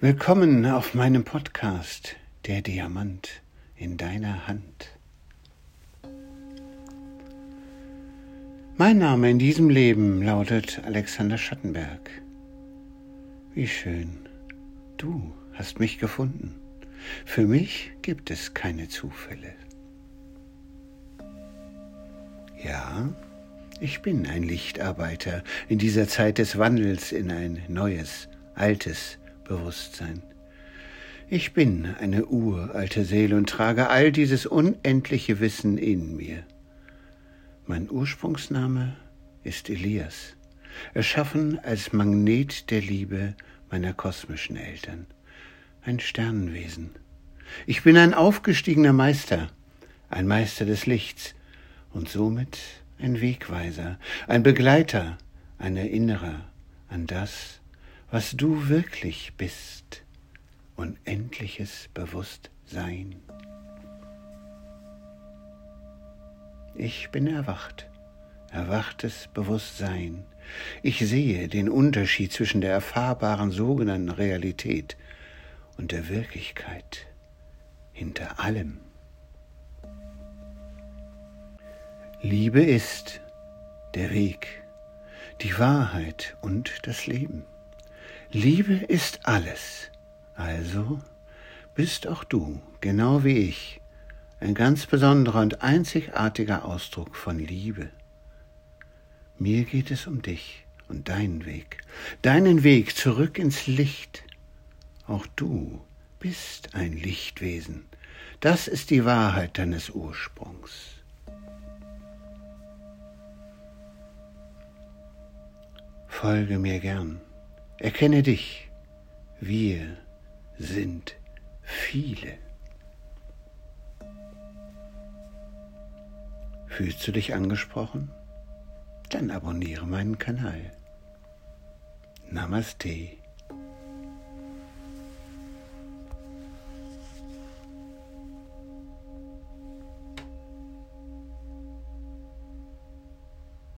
Willkommen auf meinem Podcast Der Diamant in deiner Hand. Mein Name in diesem Leben lautet Alexander Schattenberg. Wie schön, du hast mich gefunden. Für mich gibt es keine Zufälle. Ja, ich bin ein Lichtarbeiter in dieser Zeit des Wandels in ein neues, altes, Bewusstsein. Ich bin eine uralte Seele und trage all dieses unendliche Wissen in mir. Mein Ursprungsname ist Elias, erschaffen als Magnet der Liebe meiner kosmischen Eltern, ein Sternenwesen. Ich bin ein aufgestiegener Meister, ein Meister des Lichts und somit ein Wegweiser, ein Begleiter, ein Erinnerer an das, was du wirklich bist, unendliches Bewusstsein. Ich bin erwacht, erwachtes Bewusstsein. Ich sehe den Unterschied zwischen der erfahrbaren sogenannten Realität und der Wirklichkeit hinter allem. Liebe ist der Weg, die Wahrheit und das Leben. Liebe ist alles. Also bist auch du, genau wie ich, ein ganz besonderer und einzigartiger Ausdruck von Liebe. Mir geht es um dich und deinen Weg, deinen Weg zurück ins Licht. Auch du bist ein Lichtwesen. Das ist die Wahrheit deines Ursprungs. Folge mir gern. Erkenne dich. Wir sind viele. Fühlst du dich angesprochen? Dann abonniere meinen Kanal. Namaste.